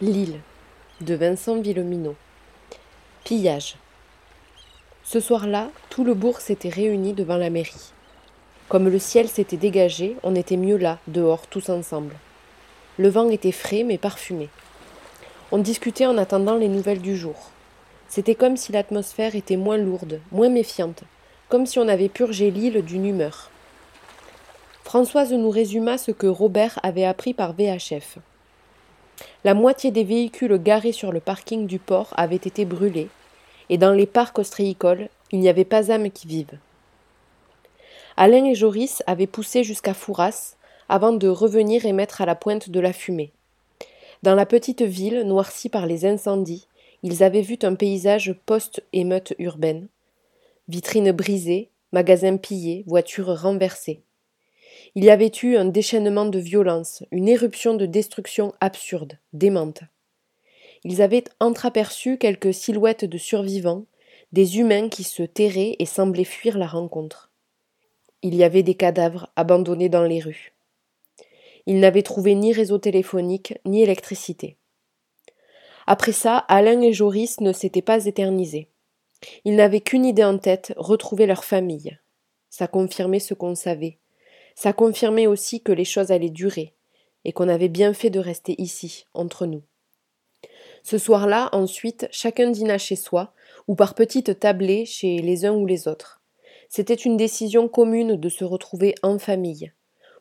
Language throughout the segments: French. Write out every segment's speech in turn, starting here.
L'île de Vincent Villeminot. Pillage. Ce soir-là, tout le bourg s'était réuni devant la mairie. Comme le ciel s'était dégagé, on était mieux là, dehors, tous ensemble. Le vent était frais mais parfumé. On discutait en attendant les nouvelles du jour. C'était comme si l'atmosphère était moins lourde, moins méfiante, comme si on avait purgé l'île d'une humeur. Françoise nous résuma ce que Robert avait appris par VHF. La moitié des véhicules garés sur le parking du port avaient été brûlés, et dans les parcs ostréicoles, il n'y avait pas âme qui vive. Alain et Joris avaient poussé jusqu'à Fouras avant de revenir et mettre à la pointe de la fumée. Dans la petite ville, noircie par les incendies, ils avaient vu un paysage post-émeute urbaine. Vitrines brisées, magasins pillés, voitures renversées. Il y avait eu un déchaînement de violence, une éruption de destruction absurde, démente. Ils avaient entreaperçu quelques silhouettes de survivants, des humains qui se terraient et semblaient fuir la rencontre. Il y avait des cadavres abandonnés dans les rues. Ils n'avaient trouvé ni réseau téléphonique, ni électricité. Après ça, Alain et Joris ne s'étaient pas éternisés. Ils n'avaient qu'une idée en tête, retrouver leur famille. Ça confirmait ce qu'on savait. Ça confirmait aussi que les choses allaient durer, et qu'on avait bien fait de rester ici, entre nous. Ce soir-là, ensuite, chacun dîna chez soi, ou par petites tablées chez les uns ou les autres. C'était une décision commune de se retrouver en famille,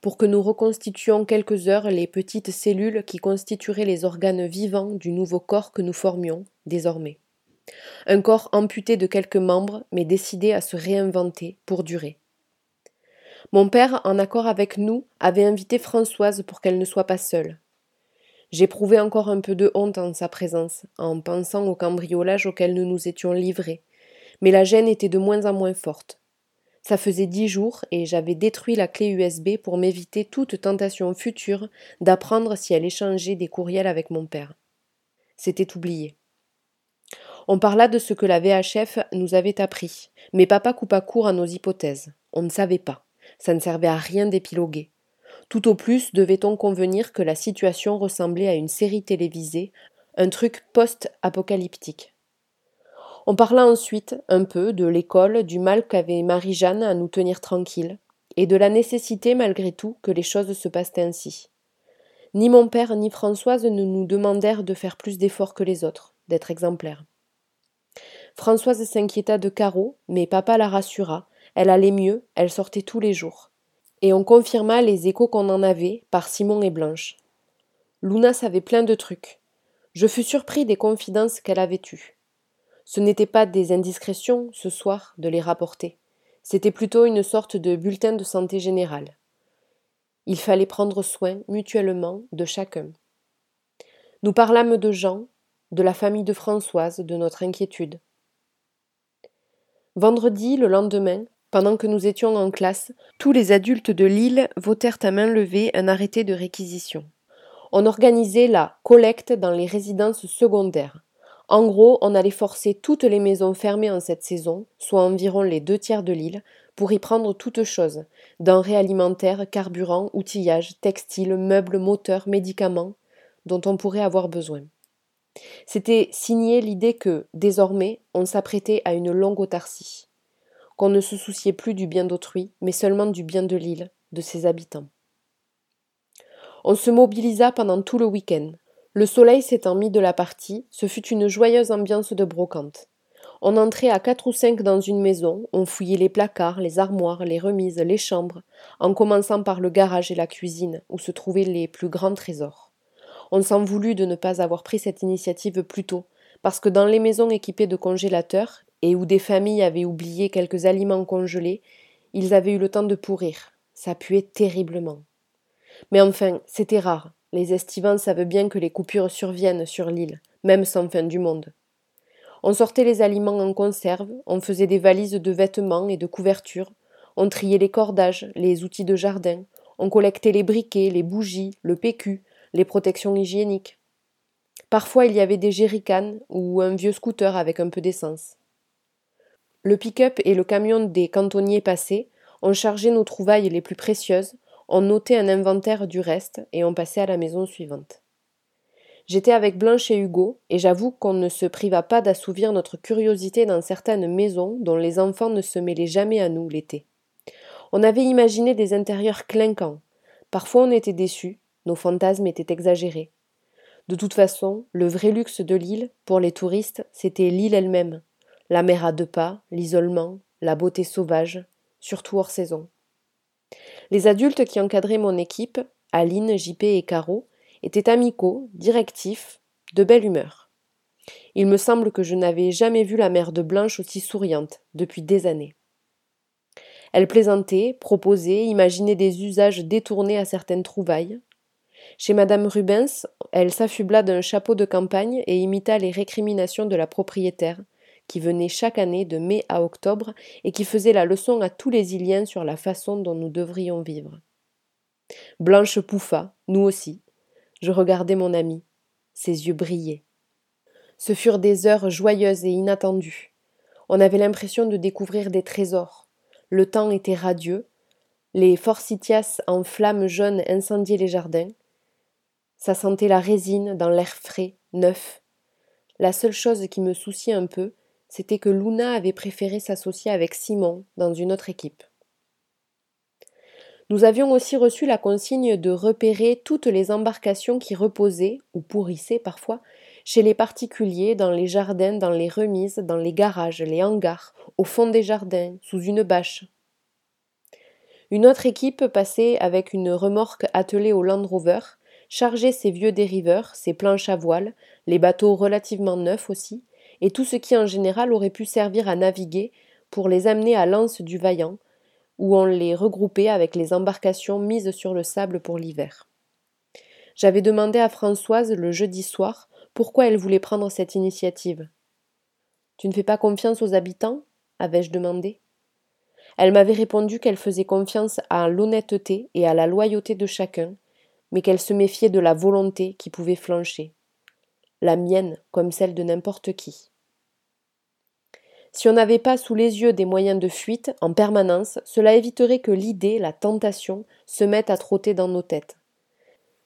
pour que nous reconstituions quelques heures les petites cellules qui constitueraient les organes vivants du nouveau corps que nous formions, désormais. Un corps amputé de quelques membres, mais décidé à se réinventer pour durer. Mon père, en accord avec nous, avait invité Françoise pour qu'elle ne soit pas seule. J'éprouvais encore un peu de honte en sa présence, en pensant au cambriolage auquel nous nous étions livrés, mais la gêne était de moins en moins forte. Ça faisait dix jours et j'avais détruit la clé USB pour m'éviter toute tentation future d'apprendre si elle échangeait des courriels avec mon père. C'était oublié. On parla de ce que la VHF nous avait appris, mais papa coupa court à nos hypothèses. On ne savait pas. Ça ne servait à rien d'épiloguer. Tout au plus devait-on convenir que la situation ressemblait à une série télévisée, un truc post-apocalyptique. On parla ensuite un peu de l'école, du mal qu'avait Marie-Jeanne à nous tenir tranquilles, et de la nécessité malgré tout que les choses se passent ainsi. Ni mon père ni Françoise ne nous demandèrent de faire plus d'efforts que les autres, d'être exemplaires. Françoise s'inquiéta de Caro, mais papa la rassura, elle allait mieux, elle sortait tous les jours. Et on confirma les échos qu'on en avait par Simon et Blanche. Luna savait plein de trucs. Je fus surpris des confidences qu'elle avait eues. Ce n'était pas des indiscrétions, ce soir, de les rapporter. C'était plutôt une sorte de bulletin de santé générale. Il fallait prendre soin mutuellement de chacun. Nous parlâmes de Jean, de la famille de Françoise, de notre inquiétude. Vendredi, le lendemain, pendant que nous étions en classe, tous les adultes de l'île votèrent à main levée un arrêté de réquisition. On organisait la collecte dans les résidences secondaires. En gros, on allait forcer toutes les maisons fermées en cette saison, soit environ les deux tiers de l'île, pour y prendre toutes choses denrées alimentaires, carburant, outillage, textiles, meubles, moteurs, médicaments, dont on pourrait avoir besoin. C'était signé l'idée que, désormais, on s'apprêtait à une longue autarcie qu'on ne se souciait plus du bien d'autrui, mais seulement du bien de l'île, de ses habitants. On se mobilisa pendant tout le week-end. Le soleil s'étant mis de la partie, ce fut une joyeuse ambiance de brocante. On entrait à quatre ou cinq dans une maison, on fouillait les placards, les armoires, les remises, les chambres, en commençant par le garage et la cuisine, où se trouvaient les plus grands trésors. On s'en voulut de ne pas avoir pris cette initiative plus tôt, parce que dans les maisons équipées de congélateurs, et où des familles avaient oublié quelques aliments congelés, ils avaient eu le temps de pourrir. Ça puait terriblement. Mais enfin, c'était rare. Les estivants savent bien que les coupures surviennent sur l'île, même sans fin du monde. On sortait les aliments en conserve, on faisait des valises de vêtements et de couvertures, on triait les cordages, les outils de jardin, on collectait les briquets, les bougies, le PQ, les protections hygiéniques. Parfois il y avait des jerrycans ou un vieux scooter avec un peu d'essence. Le pick-up et le camion des cantonniers passés, on chargeait nos trouvailles les plus précieuses, on notait un inventaire du reste et on passait à la maison suivante. J'étais avec Blanche et Hugo, et j'avoue qu'on ne se priva pas d'assouvir notre curiosité dans certaines maisons dont les enfants ne se mêlaient jamais à nous l'été. On avait imaginé des intérieurs clinquants. Parfois on était déçus, nos fantasmes étaient exagérés. De toute façon, le vrai luxe de l'île, pour les touristes, c'était l'île elle-même. La mer à deux pas, l'isolement, la beauté sauvage, surtout hors saison. Les adultes qui encadraient mon équipe, Aline, JP et Caro, étaient amicaux, directifs, de belle humeur. Il me semble que je n'avais jamais vu la mère de Blanche aussi souriante depuis des années. Elle plaisantait, proposait, imaginait des usages détournés à certaines trouvailles. Chez madame Rubens, elle s'affubla d'un chapeau de campagne et imita les récriminations de la propriétaire, qui venait chaque année de mai à octobre et qui faisait la leçon à tous les Iliens sur la façon dont nous devrions vivre. Blanche pouffa, nous aussi. Je regardais mon ami. Ses yeux brillaient. Ce furent des heures joyeuses et inattendues. On avait l'impression de découvrir des trésors. Le temps était radieux. Les forsythias en flammes jaunes incendiaient les jardins. Ça sentait la résine dans l'air frais, neuf. La seule chose qui me souciait un peu, c'était que Luna avait préféré s'associer avec Simon dans une autre équipe. Nous avions aussi reçu la consigne de repérer toutes les embarcations qui reposaient, ou pourrissaient parfois, chez les particuliers, dans les jardins, dans les remises, dans les garages, les hangars, au fond des jardins, sous une bâche. Une autre équipe passait avec une remorque attelée au Land Rover, chargeait ses vieux dériveurs, ses planches à voile, les bateaux relativement neufs aussi, et tout ce qui en général aurait pu servir à naviguer pour les amener à l'anse du Vaillant, où on les regroupait avec les embarcations mises sur le sable pour l'hiver. J'avais demandé à Françoise le jeudi soir pourquoi elle voulait prendre cette initiative. Tu ne fais pas confiance aux habitants? avais-je demandé. Elle m'avait répondu qu'elle faisait confiance à l'honnêteté et à la loyauté de chacun, mais qu'elle se méfiait de la volonté qui pouvait flancher. La mienne comme celle de n'importe qui. Si on n'avait pas sous les yeux des moyens de fuite en permanence, cela éviterait que l'idée, la tentation, se mette à trotter dans nos têtes.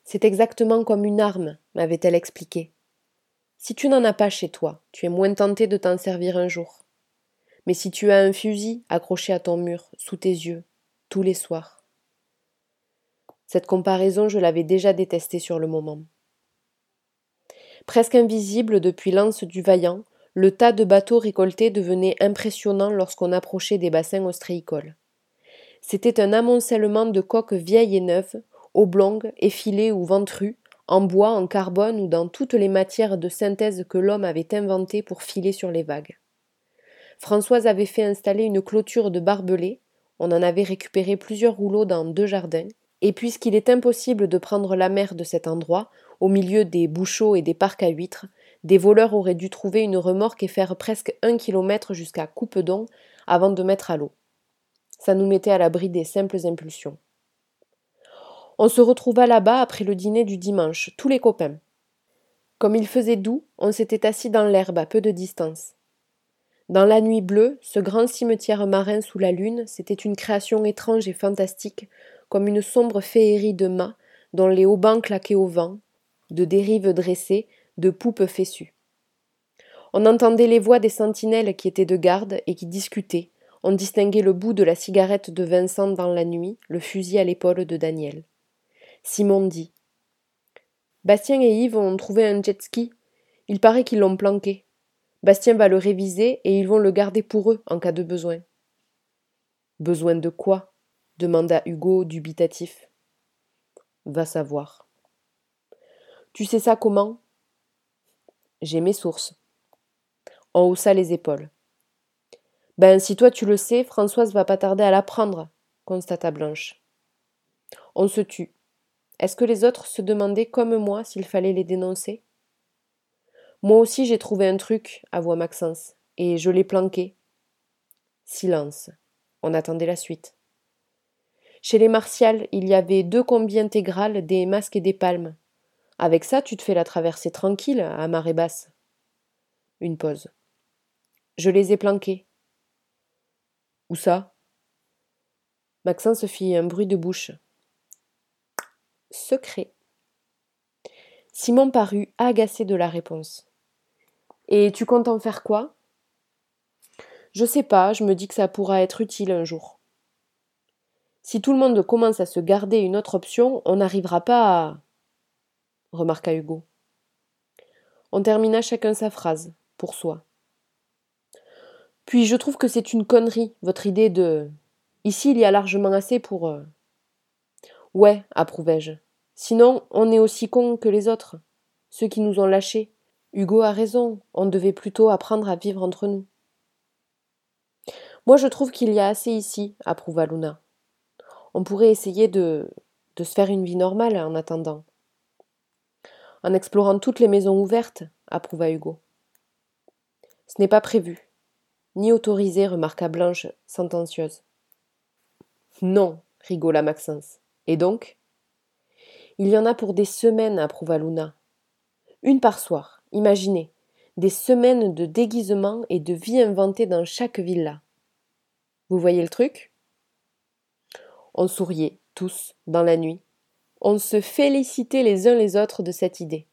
C'est exactement comme une arme, m'avait-elle expliqué. Si tu n'en as pas chez toi, tu es moins tenté de t'en servir un jour. Mais si tu as un fusil accroché à ton mur, sous tes yeux, tous les soirs. Cette comparaison, je l'avais déjà détestée sur le moment. Presque invisible depuis l'anse du Vaillant, le tas de bateaux récoltés devenait impressionnant lorsqu'on approchait des bassins ostréicoles. C'était un amoncellement de coques vieilles et neuves, oblongues, effilées ou ventrues, en bois, en carbone ou dans toutes les matières de synthèse que l'homme avait inventées pour filer sur les vagues. Françoise avait fait installer une clôture de barbelés, on en avait récupéré plusieurs rouleaux dans deux jardins, et puisqu'il est impossible de prendre la mer de cet endroit, au milieu des bouchots et des parcs à huîtres, des voleurs auraient dû trouver une remorque et faire presque un kilomètre jusqu'à Coupedon avant de mettre à l'eau. Ça nous mettait à l'abri des simples impulsions. On se retrouva là-bas après le dîner du dimanche, tous les copains. Comme il faisait doux, on s'était assis dans l'herbe à peu de distance. Dans la nuit bleue, ce grand cimetière marin sous la lune, c'était une création étrange et fantastique, comme une sombre féerie de mâts, dont les haubans claquaient au vent, de dérives dressées, de poupes fessues. On entendait les voix des sentinelles qui étaient de garde et qui discutaient. On distinguait le bout de la cigarette de Vincent dans la nuit, le fusil à l'épaule de Daniel. Simon dit Bastien et Yves ont trouvé un jet ski. Il paraît qu'ils l'ont planqué. Bastien va le réviser et ils vont le garder pour eux en cas de besoin. Besoin de quoi? demanda Hugo dubitatif. Va savoir. Tu sais ça comment? J'ai mes sources. On haussa les épaules. Ben, si toi tu le sais, Françoise va pas tarder à l'apprendre, constata Blanche. On se tut. Est-ce que les autres se demandaient comme moi s'il fallait les dénoncer? Moi aussi j'ai trouvé un truc, avoua Maxence, et je l'ai planqué. Silence. On attendait la suite. Chez les Martial, il y avait deux combis intégrales, des masques et des palmes. Avec ça, tu te fais la traversée tranquille, à marée basse. Une pause. Je les ai planqués. Où ça? Maxence fit un bruit de bouche secret. Simon parut agacé de la réponse. Et tu comptes en faire quoi? Je sais pas, je me dis que ça pourra être utile un jour. Si tout le monde commence à se garder une autre option, on n'arrivera pas à. Remarqua Hugo. On termina chacun sa phrase, pour soi. Puis je trouve que c'est une connerie, votre idée de. Ici, il y a largement assez pour. Euh, ouais, approuvai-je. Sinon, on est aussi cons que les autres, ceux qui nous ont lâchés. Hugo a raison, on devait plutôt apprendre à vivre entre nous. Moi, je trouve qu'il y a assez ici, approuva Luna. On pourrait essayer de, de se faire une vie normale en attendant. En explorant toutes les maisons ouvertes, approuva Hugo. Ce n'est pas prévu, ni autorisé, remarqua Blanche, sentencieuse. Non, rigola Maxence. Et donc? Il y en a pour des semaines, approuva Luna. Une par soir, imaginez. Des semaines de déguisement et de vie inventée dans chaque villa. Vous voyez le truc? On souriait, tous, dans la nuit. On se félicitait les uns les autres de cette idée.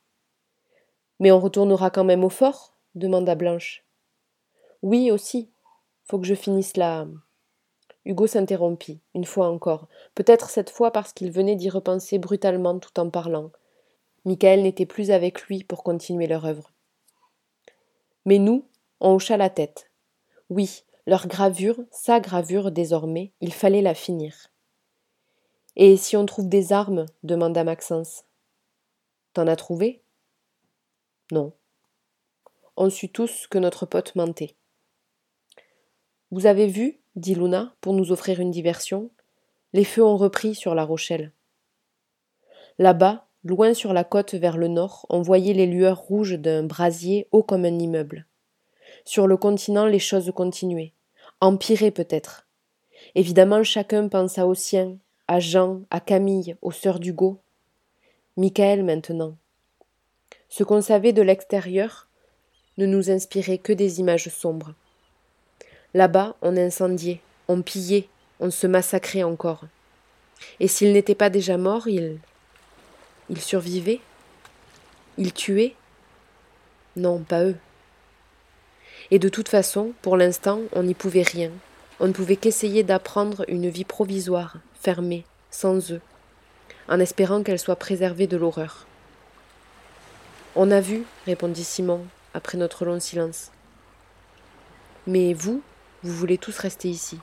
Mais on retournera quand même au fort? demanda Blanche. Oui, aussi. Faut que je finisse là. Hugo s'interrompit, une fois encore, peut-être cette fois parce qu'il venait d'y repenser brutalement tout en parlant. Michael n'était plus avec lui pour continuer leur œuvre. Mais nous, on hocha la tête. Oui, leur gravure, sa gravure désormais, il fallait la finir. Et si on trouve des armes? demanda Maxence. T'en as trouvé? Non. On sut tous que notre pote mentait. Vous avez vu, dit Luna, pour nous offrir une diversion, les feux ont repris sur La Rochelle. Là-bas, loin sur la côte vers le nord, on voyait les lueurs rouges d'un brasier haut comme un immeuble. Sur le continent, les choses continuaient, empiraient peut-être. Évidemment, chacun pensa au sien, à Jean, à Camille, aux sœurs d'Hugo. Michael maintenant. Ce qu'on savait de l'extérieur ne nous inspirait que des images sombres. Là-bas, on incendiait, on pillait, on se massacrait encore. Et s'il n'était pas déjà mort, il. Il survivait? Il tuait? Non, pas eux. Et de toute façon, pour l'instant, on n'y pouvait rien. On ne pouvait qu'essayer d'apprendre une vie provisoire, fermée, sans eux, en espérant qu'elle soit préservée de l'horreur. On a vu, répondit Simon, après notre long silence. Mais vous, vous voulez tous rester ici.